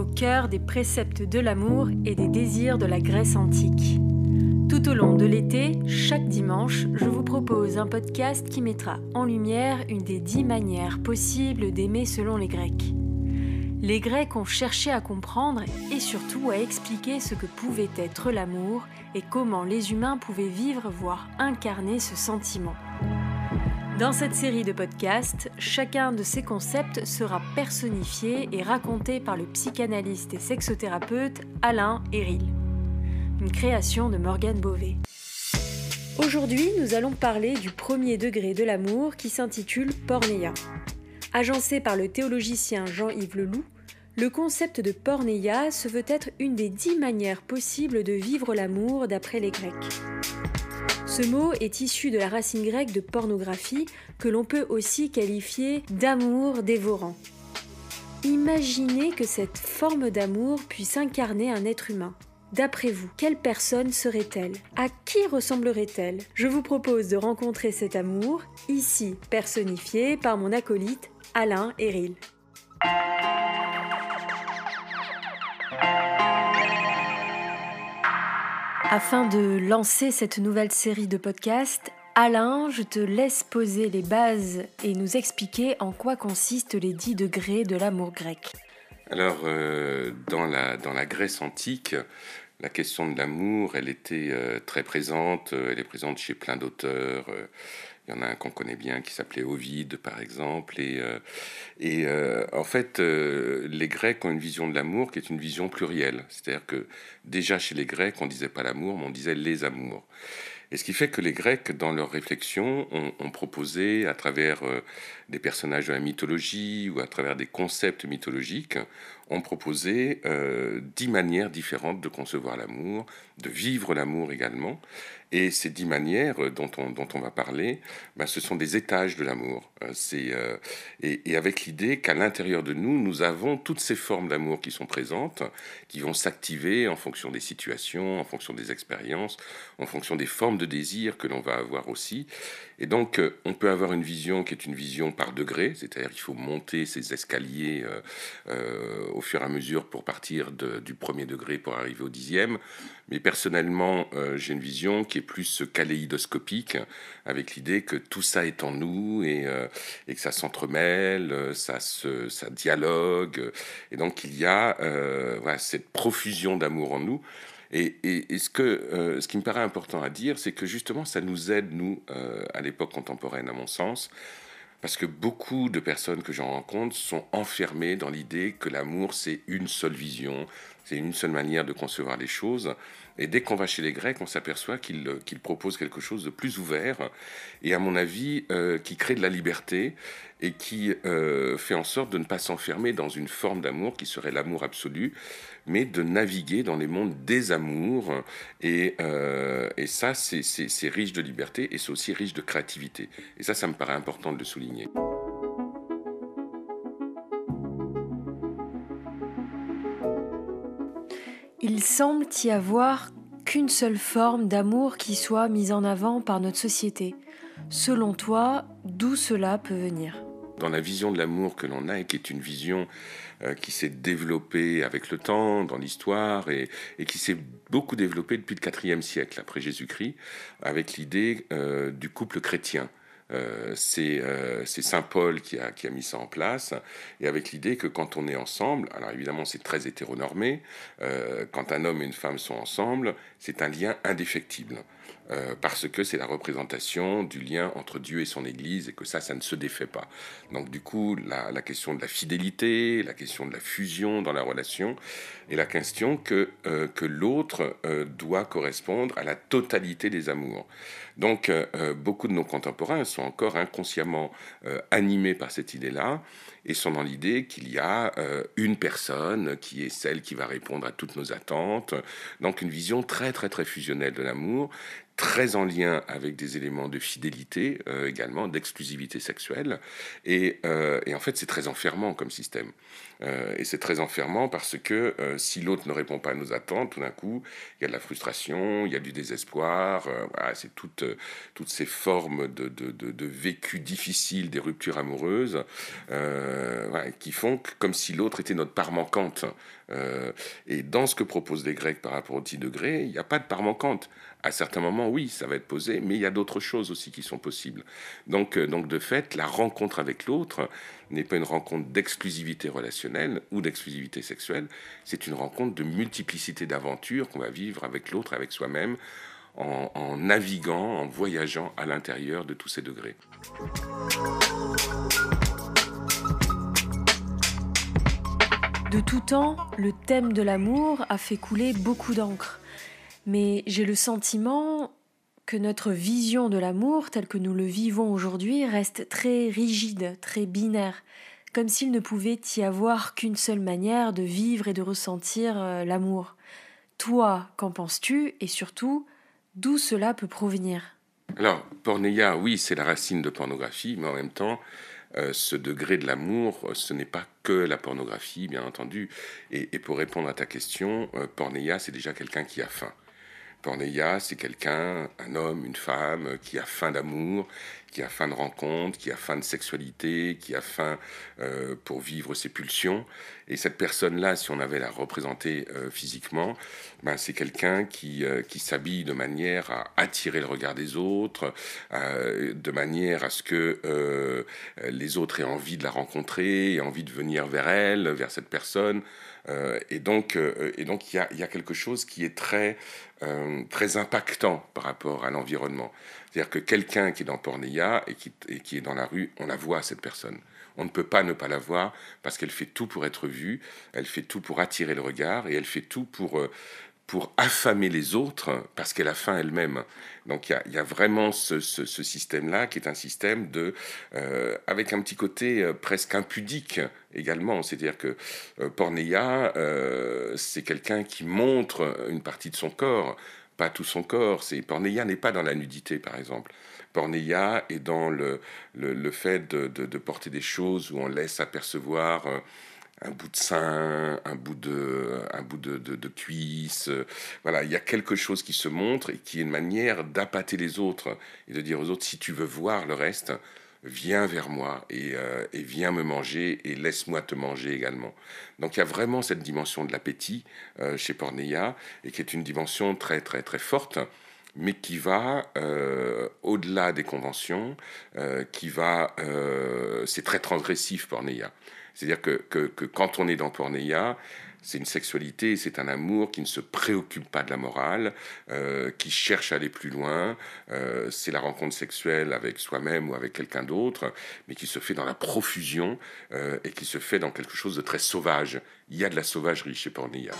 au cœur des préceptes de l'amour et des désirs de la Grèce antique. Tout au long de l'été, chaque dimanche, je vous propose un podcast qui mettra en lumière une des dix manières possibles d'aimer selon les Grecs. Les Grecs ont cherché à comprendre et surtout à expliquer ce que pouvait être l'amour et comment les humains pouvaient vivre, voire incarner ce sentiment. Dans cette série de podcasts, chacun de ces concepts sera personnifié et raconté par le psychanalyste et sexothérapeute Alain Eril. Une création de Morgane Beauvais. Aujourd'hui, nous allons parler du premier degré de l'amour qui s'intitule Porneia. Agencé par le théologicien Jean-Yves Leloup, le concept de porneia se veut être une des dix manières possibles de vivre l'amour d'après les Grecs. Ce mot est issu de la racine grecque de pornographie, que l'on peut aussi qualifier d'amour dévorant. Imaginez que cette forme d'amour puisse incarner un être humain. D'après vous, quelle personne serait-elle? À qui ressemblerait-elle? Je vous propose de rencontrer cet amour, ici personnifié par mon acolyte Alain Eril. Afin de lancer cette nouvelle série de podcasts, Alain, je te laisse poser les bases et nous expliquer en quoi consistent les dix degrés de l'amour grec. Alors, euh, dans, la, Grèce antique, la question de l'amour, elle était euh, très présente, elle est présente chez plein d'auteurs. Euh, il y en a un qu'on connaît bien qui s'appelait Ovide, par exemple. Et, euh, euh, en fait, euh, les Grecs ont une vision de l'amour qui est une vision plurielle. C'est-à-dire que déjà chez les Grecs, on disait pas l'amour, mais on disait les amours. Et ce qui fait que les Grecs, dans leur réflexion, ont, proposé, à travers des personnages de la mythologie ou à travers des concepts mythologiques, ont proposé dix manières différentes de concevoir l'amour, de vivre l'amour également. Et ces dix manières euh, dont on, dont on va parler, ben, ce sont des étages de l'amour. Euh, c'est, euh, et, et, avec l'idée qu'à l'intérieur de nous, nous avons toutes ces formes d'amour qui sont présentes, qui vont s'activer en fonction des situations, en fonction des expériences, en fonction des formes de désir que l'on va avoir aussi. Et donc, on peut avoir une vision qui est une vision par degré, c'est-à-dire qu'il faut monter ces escaliers euh, au fur et à mesure pour partir du premier degré pour arriver au dixième. Mais personnellement, j'ai une vision qui plus kaléidoscopique, avec l'idée que tout ça est en nous et, euh, que ça s'entremêle, euh, ça, se, dialogue, et donc il y a euh, cette profusion d'amour en nous. Et, ce, que, ce qui me paraît important à dire, c'est que justement, ça nous aide, nous, à l'époque contemporaine, à mon sens, parce que beaucoup de personnes que j'en rencontre sont enfermées dans l'idée que l'amour, c'est une seule vision, c'est une seule manière de concevoir les choses. Et dès qu'on va chez les Grecs, on s'aperçoit qu'ils proposent quelque chose de plus ouvert et, à mon avis, euh, qui crée de la liberté et qui euh, fait en sorte de ne pas s'enfermer dans une forme d'amour qui serait l'amour absolu, mais de naviguer dans les mondes des amours. Et, euh, et ça, c'est riche de liberté et c'est aussi riche de créativité. Et ça, ça me paraît important de le souligner. Il semble y avoir qu'une seule forme d'amour qui soit mise en avant par notre société. Selon toi, d'où cela peut venir? Dans la vision de l'amour que l'on a, et qui est une vision euh, qui s'est développée avec le temps, dans l'histoire, et, qui s'est beaucoup développée depuis le IVe siècle après Jésus-Christ, avec l'idée euh, du couple chrétien. Euh, euh, c'est Saint Paul qui a, mis ça en place, et avec l'idée que quand on est ensemble, alors évidemment c'est très hétéronormé, euh, quand un homme et une femme sont ensemble, c'est un lien indéfectible. Parce que c'est la représentation du lien entre Dieu et son Église et que ça, ça ne se défait pas. Donc du coup, la, question de la fidélité, la question de la fusion dans la relation, et la question que, l'autre doit correspondre à la totalité des amours. Donc beaucoup de nos contemporains sont encore inconsciemment animés par cette idée-là et sont dans l'idée qu'il y a une personne qui est celle qui va répondre à toutes nos attentes. Donc une vision très très très fusionnelle de l'amour très en lien avec des éléments de fidélité également, d'exclusivité sexuelle. Et, et, en fait, c'est très enfermant comme système. Et c'est très enfermant parce que si l'autre ne répond pas à nos attentes, tout d'un coup, il y a de la frustration, il y a du désespoir. voilà, c'est toutes, toutes ces formes de, de, de, vécu difficile des ruptures amoureuses qui font comme si l'autre était notre part manquante. Euh, et dans ce que proposent les Grecs par rapport au 10 degrés, il n'y a pas de part manquante. À certains moments, oui, ça va être posé, mais il y a d'autres choses aussi qui sont possibles. Donc, euh, donc de fait, la rencontre avec l'autre n'est pas une rencontre d'exclusivité relationnelle ou d'exclusivité sexuelle, c'est une rencontre de multiplicité d'aventures qu'on va vivre avec l'autre, avec soi-même, en, en naviguant, en voyageant à l'intérieur de tous ces degrés. De tout temps, le thème de l'amour a fait couler beaucoup d'encre. Mais j'ai le sentiment que notre vision de l'amour, telle que nous le vivons aujourd'hui, reste très rigide, très binaire, comme s'il ne pouvait y avoir qu'une seule manière de vivre et de ressentir euh, l'amour. Toi, qu'en penses-tu? Et surtout, d'où cela peut provenir? Alors, pornéia, oui, c'est la racine de pornographie, mais en même temps, euh, ce degré de l'amour, euh, ce n'est pas que la pornographie, bien entendu. Et, pour répondre à ta question, euh, c'est déjà quelqu'un qui a faim. Pornéia, c'est quelqu'un, un homme, une femme, qui a faim d'amour, qui a faim de rencontre, qui a faim de sexualité, qui a faim euh, pour vivre ses pulsions. Et cette personne-là, si on avait la représenter euh, physiquement, ben, c'est quelqu'un qui, euh, qui s'habille de manière à attirer le regard des autres, de manière à ce que les autres aient envie de la rencontrer, aient envie de venir vers elle, vers cette personne. Et donc, et donc il y a, quelque chose qui est très, très impactant par rapport à l'environnement. C'est-à-dire que quelqu'un qui est dans Pornéa et qui, et qui est dans la rue, on la voit, cette personne. On ne peut pas ne pas la voir parce qu'elle fait tout pour être vue, elle fait tout pour attirer le regard et elle fait tout pour, euh, pour affamer les autres parce qu'elle a faim elle-même. Donc il y, a, vraiment ce, système-là qui est un système de, euh, avec un petit côté euh, presque impudique également. C'est-à-dire que euh, Pornéa, euh, c'est quelqu'un qui montre une partie de son corps pas tout son corps. C'est Pornéia n'est pas dans la nudité, par exemple. Pornéia est dans le, le, fait de, de, porter des choses où on laisse apercevoir un bout de sein, un bout de, un bout de, de, cuisse. Voilà, il y a quelque chose qui se montre et qui est une manière d'appâter les autres et de dire aux autres si tu veux voir le reste, viens vers moi euh, et, viens me manger et laisse-moi te manger également. Donc il y a vraiment cette dimension de l'appétit euh, chez Pornéa et qui est une dimension très très très forte mais qui va euh, au-delà des conventions, qui va, c'est très transgressif Pornéa. C'est-à-dire que, que, que, quand on est dans Pornéa, c'est une sexualité, c'est un amour qui ne se préoccupe pas de la morale, euh, qui cherche à aller plus loin. Euh, c'est la rencontre sexuelle avec soi-même ou avec quelqu'un d'autre, mais qui se fait dans la profusion euh, et qui se fait dans quelque chose de très sauvage. Il y a de la sauvagerie chez Pornia.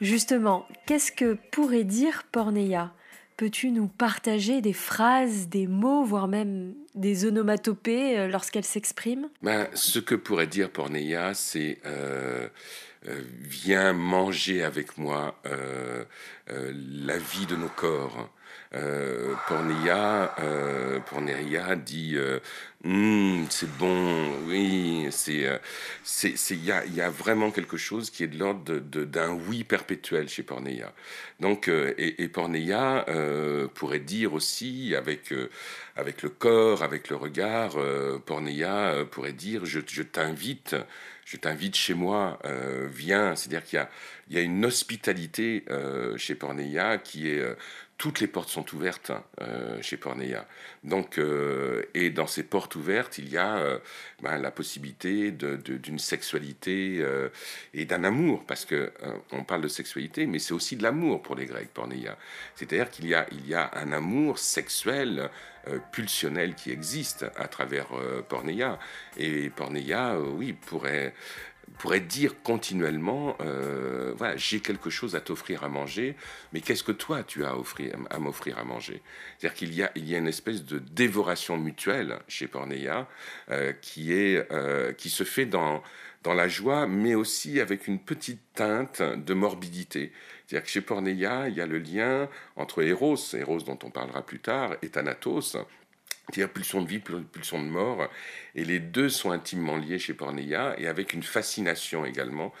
Justement, qu'est-ce que pourrait dire Pornéa Peux-tu nous partager des phrases, des mots, voire même des onomatopées euh, lorsqu'elle s'exprime ben, Ce que pourrait dire Pornéa, c'est euh, euh, Viens manger avec moi la vie de nos corps. Euh, Pornéa, euh, dit euh, hum, c'est bon, oui, c'est, euh, c'est, il y a, y a, vraiment quelque chose qui est de l'ordre d'un oui perpétuel chez Pornéa. Donc, et, et Pornéa pourrait dire aussi avec avec le corps, avec le regard, Pornéa pourrait dire je, t'invite je t'invite chez moi, viens. C'est-à-dire qu'il y y a une hospitalité chez Pornéa qui est toutes les portes sont ouvertes euh, chez Pornéa. Donc, euh, et dans ces portes ouvertes, il y a euh, ben, la possibilité d'une sexualité et d'un amour, parce que on parle de sexualité, mais c'est aussi de l'amour pour les Grecs, Pornéa. C'est-à-dire qu'il y a, y a un amour sexuel pulsionnel qui existe à travers Pornéa. Et Pornéa, oui, pourrait pourrait dire continuellement, euh, voilà, j'ai quelque chose à t'offrir à manger, mais qu'est-ce que toi tu as à, offrir, à m'offrir à manger? C'est-à-dire qu'il y a, il y a une espèce de dévoration mutuelle chez Porneia euh, qui, est, euh, qui se fait dans, dans la joie, mais aussi avec une petite teinte de morbidité. C'est-à-dire que chez Porneia, il y a le lien entre Eros, Eros dont on parlera plus tard, et Thanatos, c'est-à-dire pulsion de vie, pulsion de mort. Et les deux sont intimement liés chez Porneia et avec une fascination également.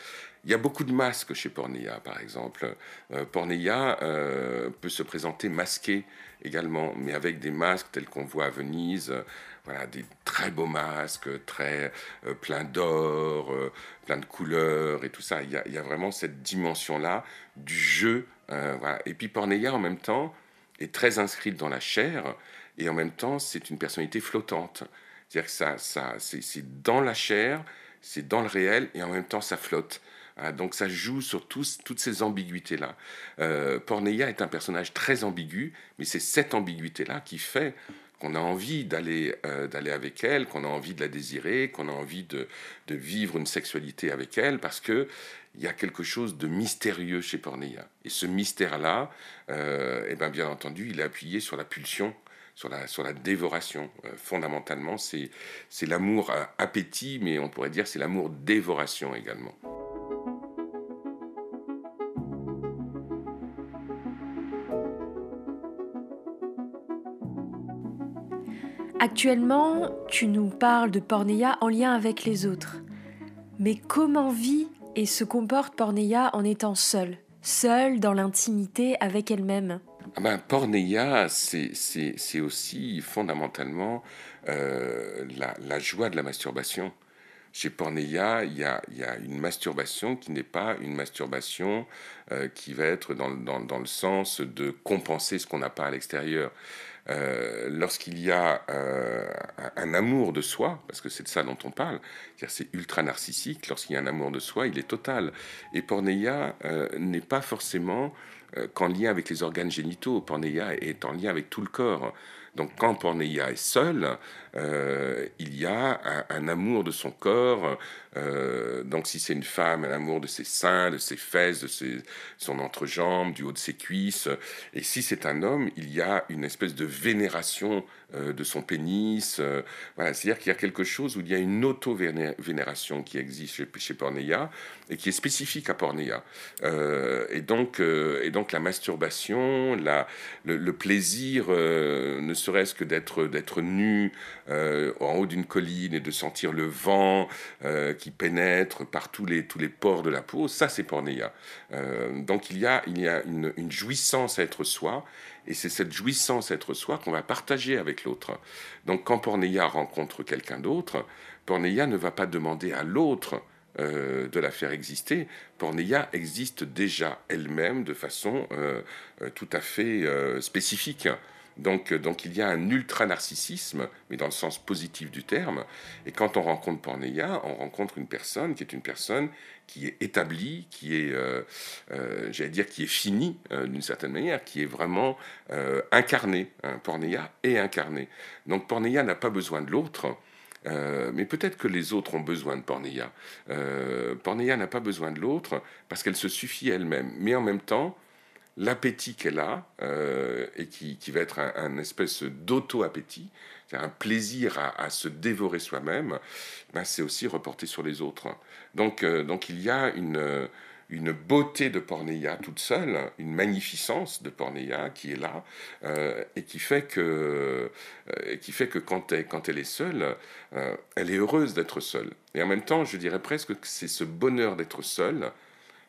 Il y a beaucoup de masques chez Porneia, par exemple. Euh, euh, peut se présenter masqué également, mais avec des masques tels qu'on voit à Venise. voilà, des très beaux masques, très euh, pleins d'or, plein de couleurs et tout ça. Il y a, vraiment cette dimension-là du jeu. Et puis Porneia, en même temps, est très inscrite dans la chair et en même temps, c'est une personnalité flottante. C'est-à-dire que ça, ça, c'est dans la chair, c'est dans le réel, et en même temps, ça flotte. Hein, donc ça joue sur toutes ces ambiguïtés-là. Euh, Porneia est un personnage très ambigu, mais c'est cette ambiguïté-là qui fait qu'on a envie d'aller euh, d'aller avec elle, qu'on a envie de la désirer, qu'on a envie de, de, vivre une sexualité avec elle, parce que il y a quelque chose de mystérieux chez Porneia. Et ce mystère-là, euh, eh ben, bien entendu, il est appuyé sur la pulsion sur la, dévoration. Euh, fondamentalement, c'est l'amour appétit, mais on pourrait dire c'est l'amour dévoration également. Actuellement, tu nous parles de Porneia en lien avec les autres. Mais comment vit et se comporte Porneia en étant seule, seule dans l'intimité avec elle-même? Ben, Porneia, c'est aussi fondamentalement euh, la, joie de la masturbation. Chez Porneia, il y a, une masturbation qui n'est pas une masturbation euh, qui va être dans, le sens de compenser ce qu'on n'a pas à l'extérieur. Euh, lorsqu'il y a un, amour de soi, parce que c'est de ça dont on parle, c'est ultra narcissique, lorsqu'il y a un amour de soi, il est total. Et Porneia n'est pas forcément qu'en lien avec les organes génitaux. Porneia est en lien avec tout le corps. Donc quand Porneia est seule, euh, il y a un, amour de son corps. Euh, donc si c'est une femme, un amour de ses seins, de ses fesses, de ses, son entrejambe, du haut de ses cuisses. Et si c'est un homme, il y a une espèce de vénération euh, de son pénis. c'est-à-dire qu'il y a quelque chose où il y a une auto-vénération qui existe chez, chez, Porneia et qui est spécifique à Porneia. et donc, et donc la masturbation, la, le, le plaisir, ne serait-ce que d'être d'être nu euh, en haut d'une colline et de sentir le vent euh, qui pénètre par tous les, tous les pores de la peau, ça c'est Porneia. Euh, donc il y a, il y a une, jouissance à être soi, et c'est cette jouissance à être soi qu'on va partager avec l'autre. Donc quand Porneia rencontre quelqu'un d'autre, Porneia ne va pas demander à l'autre de la faire exister. Porneia existe déjà elle-même de façon tout à fait spécifique. Donc, euh, donc il y a un ultra-narcissisme, mais dans le sens positif du terme. Et quand on rencontre Porneia, on rencontre une personne qui est une personne qui est établie, qui est, euh, euh, j'allais dire, qui est finie d'une certaine manière, qui est vraiment incarnée. Hein. Porneia est incarnée. Donc Porneia n'a pas besoin de l'autre. mais peut-être que les autres ont besoin de Porneia. Porneia n'a pas besoin de l'autre parce qu'elle se suffit elle-même. Mais en même temps, l'appétit qu'elle a, euh, et qui, va être un, espèce d'auto-appétit, un plaisir à, se dévorer soi-même, ben c'est aussi reporté sur les autres. Donc, euh, donc il y a une, une beauté de Porneia toute seule, une magnificence de Porneia qui est là, euh, et qui fait que, qui fait que quand, elle, quand elle est seule, elle est heureuse d'être seule. Et en même temps, je dirais presque que c'est ce bonheur d'être seule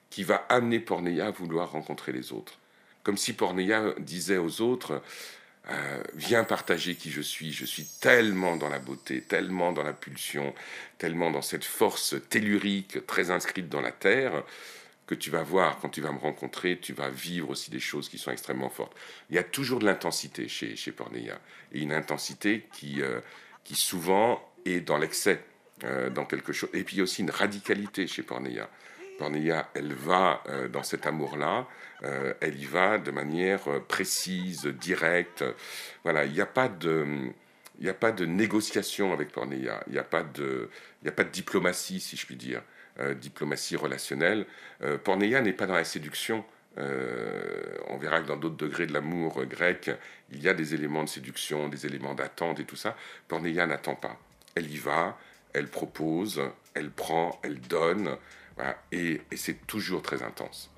qui va amener Porneia à vouloir rencontrer les autres comme si Porneia disait aux autres euh, Viens partager qui je suis, je suis tellement dans la beauté, tellement dans la pulsion, tellement dans cette force tellurique très inscrite dans la terre, que tu vas voir quand tu vas me rencontrer, tu vas vivre aussi des choses qui sont extrêmement fortes. Il y a toujours de l'intensité chez, chez Porneia, et une intensité qui, euh, qui souvent est dans l'excès, euh, dans quelque chose, et puis aussi une radicalité chez Porneia. Porneia, elle va dans cet amour-là, euh, elle y va de manière euh, précise, directe. Voilà, il n'y a pas de... Il n'y a pas de négociation avec Porneia, il n'y a, pas de, a pas de diplomatie, si je puis dire. diplomatie relationnelle. Pornéa n'est pas dans la séduction. on verra que dans d'autres degrés de l'amour grec, il y a des éléments de séduction, des éléments d'attente et tout ça. Pornéa n'attend pas. Elle y va, elle propose, elle prend, elle donne, et, et c'est toujours très intense.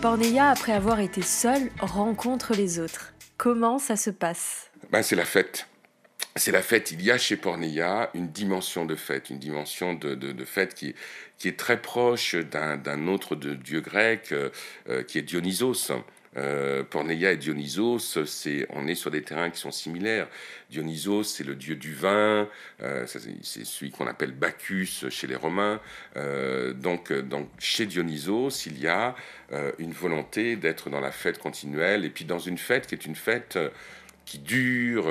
Porneia, après avoir été seul, rencontre les autres. Comment ça se passe? Ben, C'est la fête. C'est la fête. Il y a chez Porneia une dimension de fête, une dimension de, de, fête qui, qui est très proche d'un autre de dieu grec, euh, euh, qui est Dionysos. Euh, Porneia et Dionysos, c'est, on est sur des terrains qui sont similaires. Dionysos, c'est le dieu du vin, euh, c'est celui qu'on appelle Bacchus chez les Romains. Euh, donc, donc, chez Dionysos, il y a une volonté d'être dans la fête continuelle, et puis dans une fête qui est une fête qui dure,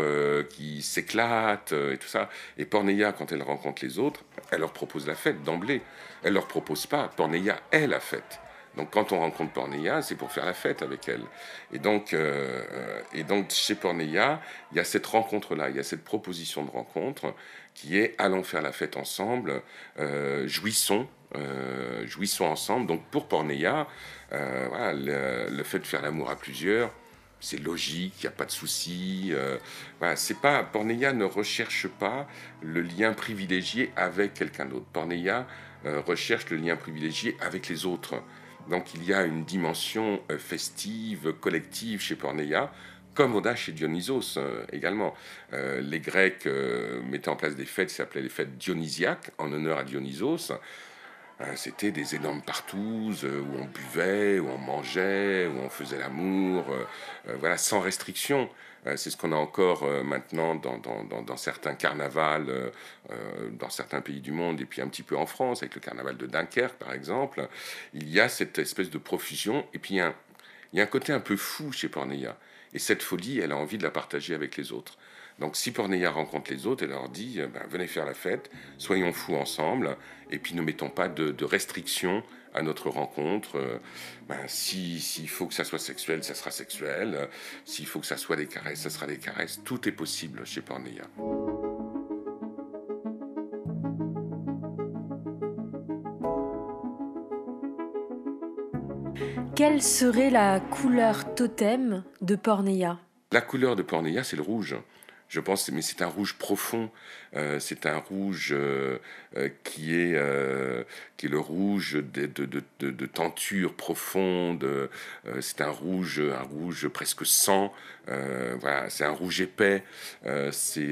qui s'éclate et tout ça. Et Porneia, quand elle rencontre les autres, elle leur propose la fête d'emblée. Elle leur propose pas. Porneia est la fête. Donc quand on rencontre Porneia, c'est pour faire la fête avec elle. Et donc, euh, et donc chez Porneia, il y a cette rencontre-là, il y a cette proposition de rencontre qui est allons faire la fête ensemble, euh, jouissons, euh, jouissons ensemble. Donc pour Porneia, le, fait de faire l'amour à plusieurs, c'est logique, il n'y a pas de souci. c'est pas Porneia ne recherche pas le lien privilégié avec quelqu'un d'autre. Porneia recherche le lien privilégié avec les autres. Donc il y a une dimension euh, festive, collective chez Porneia, comme on a chez Dionysos euh, également. Euh, les Grecs mettaient en place des fêtes qui s'appelaient les fêtes dionysiaques en honneur à Dionysos. C'était des énormes partouzes où on buvait, où on mangeait, où on faisait l'amour, voilà, sans restriction. Euh, c'est ce qu'on a encore euh, maintenant dans, certains carnavals, euh, dans certains pays du monde, et puis un petit peu en France, avec le carnaval de Dunkerque, par exemple. Il y a cette espèce de profusion, et puis il y a un, côté un peu fou chez Porneia. Et cette folie, elle a envie de la partager avec les autres. Donc si Porneia rencontre les autres, elle leur dit ben, venez faire la fête, soyons fous ensemble, et puis ne mettons pas de restrictions à notre rencontre. Euh, ben, S'il faut que ça soit sexuel, ça sera sexuel. S'il faut que ça soit des caresses, ça sera des caresses. Tout est possible chez Porneia. Quelle serait la couleur totem de Porneia La couleur de Porneia, c'est le rouge je pense, mais c'est un rouge profond. Euh, c'est un rouge euh, euh, qui, est, qui est le rouge de, de, de, de tenture profonde. c'est un rouge, un rouge presque sang. Voilà, c'est un rouge épais. c'est,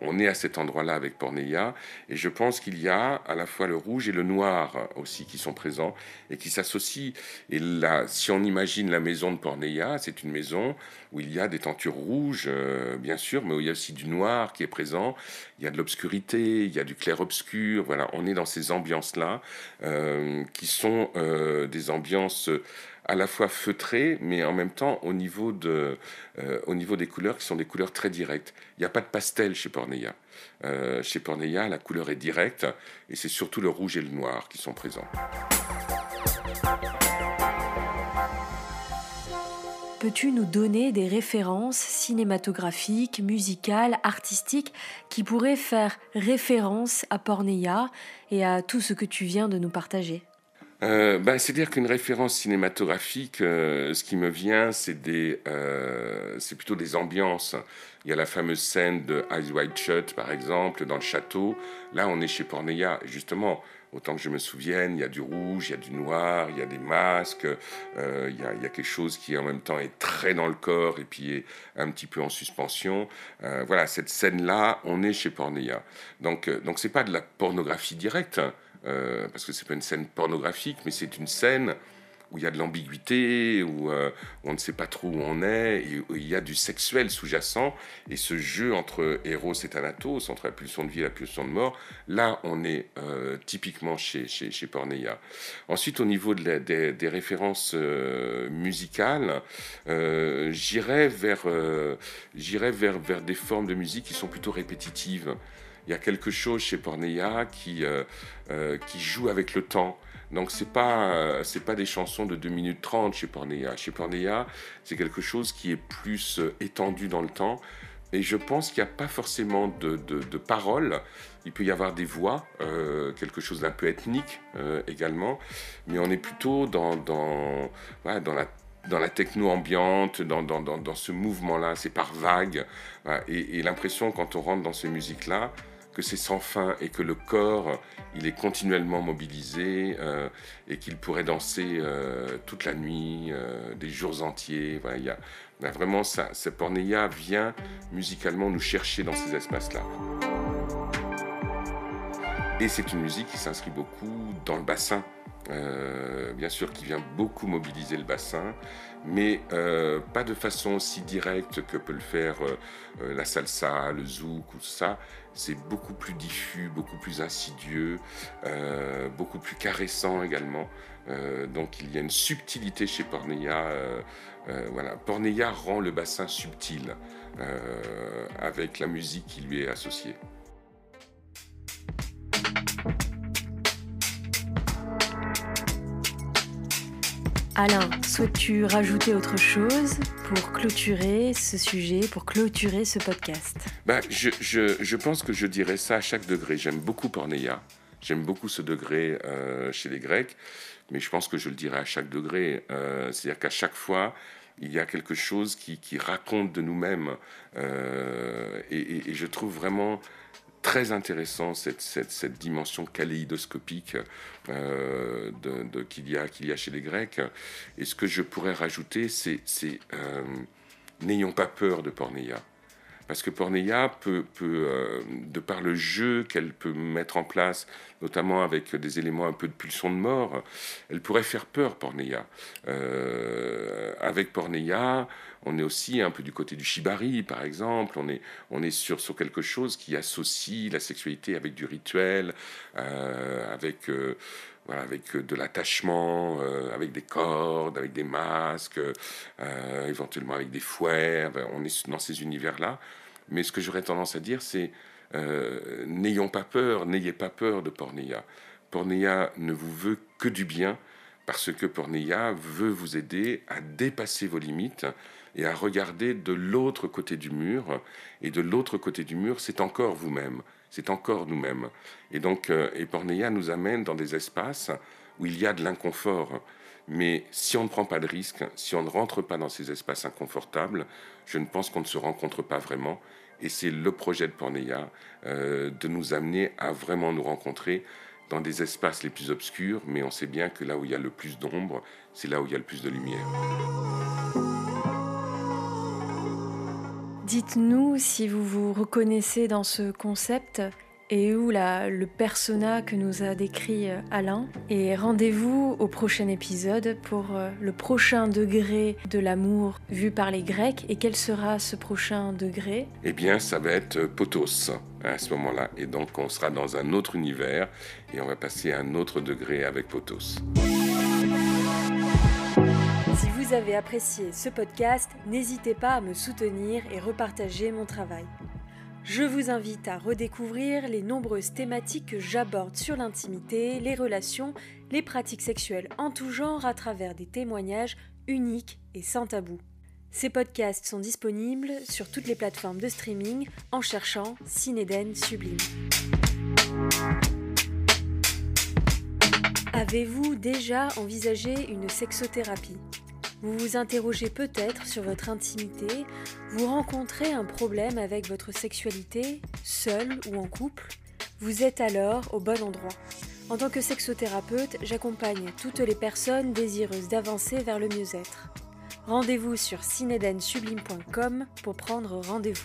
on est à cet endroit-là avec Porneia, et je pense qu'il y a à la fois le rouge et le noir aussi qui sont présents et qui s'associent. Et là, si on imagine la maison de Porneia, c'est une maison où il y a des tentures rouges, bien sûr, mais où il y a aussi du noir qui est présent, il y a de l'obscurité, il y a du clair-obscur, voilà, on est dans ces ambiances-là, euh, qui sont euh, des ambiances à la fois feutrées, mais en même temps au niveau, de, euh, au niveau des couleurs qui sont des couleurs très directes. Il n'y a pas de pastel chez Porneia. chez Porneia, la couleur est directe, et c'est surtout le rouge et le noir qui sont présents. Peux-tu nous donner des références cinématographiques, musicales, artistiques qui pourraient faire référence à Porneia et à tout ce que tu viens de nous partager? Euh, ben, C'est-à-dire qu'une référence cinématographique, euh, ce qui me vient, c'est euh, plutôt des ambiances. Il y a la fameuse scène de Eyes Wide Shut, par exemple, dans le château. Là, on est chez Porneia. Justement, autant que je me souvienne, il y a du rouge, il y a du noir, il y a des masques, euh, il, y a, quelque chose qui en même temps est très dans le corps et puis est un petit peu en suspension. Euh, voilà, cette scène-là, on est chez Porneia. Donc, euh, donc c'est pas de la pornographie directe, hein, parce que c'est pas une scène pornographique, mais c'est une scène où il y a de l'ambiguïté, où, euh, on ne sait pas trop où on est, où il y a du sexuel sous-jacent. Et ce jeu entre Eros et Thanatos, entre la pulsion de vie et la pulsion de mort, là, on est euh, typiquement chez, chez, chez, Porneia. Ensuite, au niveau de des, références euh, musicales, j'irais vers, vers, vers des formes de musique qui sont plutôt répétitives. Il y a quelque chose chez Porneia qui, qui joue avec le temps. Donc c'est pas euh, c'est pas des chansons de 2 minutes 30 chez Porneia. Chez Porneia, c'est quelque chose qui est plus euh, étendu dans le temps Et je pense qu'il n'y a pas forcément de, de, paroles. Il peut y avoir des voix, euh, quelque chose d'un peu ethnique euh, également. Mais on est plutôt dans, dans, dans la dans la techno ambiante, dans, dans, dans, ce mouvement-là, c'est par vagues. Et, et l'impression quand on rentre dans ces musiques-là, que c'est sans fin et que le corps, il est continuellement mobilisé euh, et qu'il pourrait danser euh, toute la nuit, euh, des jours entiers. Voilà, a, vraiment ça. Ce Porneia vient musicalement nous chercher dans ces espaces-là. Et c'est une musique qui s'inscrit beaucoup dans le bassin. bien sûr, qui vient beaucoup mobiliser le bassin, mais pas de façon aussi directe que peut le faire la salsa, le zouk ou ça c'est beaucoup plus diffus, beaucoup plus insidieux, euh, beaucoup plus caressant également. Euh, donc il y a une subtilité chez Porneia. Euh, voilà. Porneia rend le bassin subtil avec la musique qui lui est associée. Alain, souhaites-tu rajouter autre chose pour clôturer ce sujet, pour clôturer ce podcast? Bah, je, je, je, pense que je dirais ça à chaque degré. J'aime beaucoup Porneia, j'aime beaucoup ce degré euh, chez les Grecs, mais je pense que je le dirais à chaque degré. Euh, c'est-à-dire qu'à chaque fois, il y a quelque chose qui, qui raconte de nous-mêmes. Euh, et, je trouve vraiment très intéressant cette, cette, dimension kaléidoscopique euh, de, qu'il y, a, qu'il y a chez les Grecs. Et ce que je pourrais rajouter, c'est, euh, n'ayons pas peur de Pornéa. Parce que Porneia peut, euh, de par le jeu qu'elle peut mettre en place, notamment avec des éléments un peu de pulsion de mort, elle pourrait faire peur, Porneia. Euh, avec Porneia, on est aussi un peu du côté du shibari, par exemple. On est, on est sur, sur quelque chose qui associe la sexualité avec du rituel, euh, avec voilà, avec de l'attachement, avec des cordes, avec des masques, éventuellement avec des fouets. On est dans ces univers-là. Mais ce que j'aurais tendance à dire, c'est euh, n'ayons pas peur, n'ayez pas peur de Porneia. Porneia ne vous veut que du bien, parce que Porneia veut vous aider à dépasser vos limites et à regarder de l'autre côté du mur. Et de l'autre côté du mur, c'est encore vous-même, c'est encore nous-mêmes. Et donc, euh, et Porneia nous amène dans des espaces où il y a de l'inconfort. Mais si on ne prend pas de risque, si on ne rentre pas dans ces espaces inconfortables, je ne pense qu'on ne se rencontre pas vraiment. Et c'est le projet de Porneia euh, de nous amener à vraiment nous rencontrer dans des espaces les plus obscurs, mais on sait bien que là où il y a le plus d'ombre, c'est là où il y a le plus de lumière. Dites-nous si vous vous reconnaissez dans ce concept et où la, le persona que nous a décrit euh, Alain. Et rendez-vous au prochain épisode pour euh, le prochain degré de l'amour vu par les Grecs. Et quel sera ce prochain degré? Eh bien, ça va être euh, Potos à ce moment-là. Et donc, on sera dans un autre univers et on va passer à un autre degré avec Potos. Vous avez apprécié ce podcast, n'hésitez pas à me soutenir et repartager mon travail. Je vous invite à redécouvrir les nombreuses thématiques que j'aborde sur l'intimité, les relations, les pratiques sexuelles en tout genre à travers des témoignages uniques et sans tabou. Ces podcasts sont disponibles sur toutes les plateformes de streaming en cherchant Cinéden Sublime. Avez-vous déjà envisagé une sexothérapie? Vous vous interrogez peut-être sur votre intimité, vous rencontrez un problème avec votre sexualité, seul ou en couple, vous êtes alors au bon endroit. En tant que sexothérapeute, j'accompagne toutes les personnes désireuses d'avancer vers le mieux-être. Rendez-vous sur cinedensublime.com pour prendre rendez-vous.